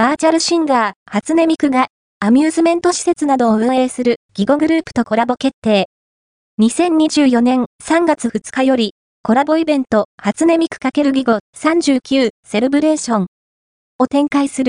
バーチャルシンガー、初音ミクが、アミューズメント施設などを運営するギゴグループとコラボ決定。2024年3月2日より、コラボイベント、初音ミク×ギゴ39セレブレーションを展開する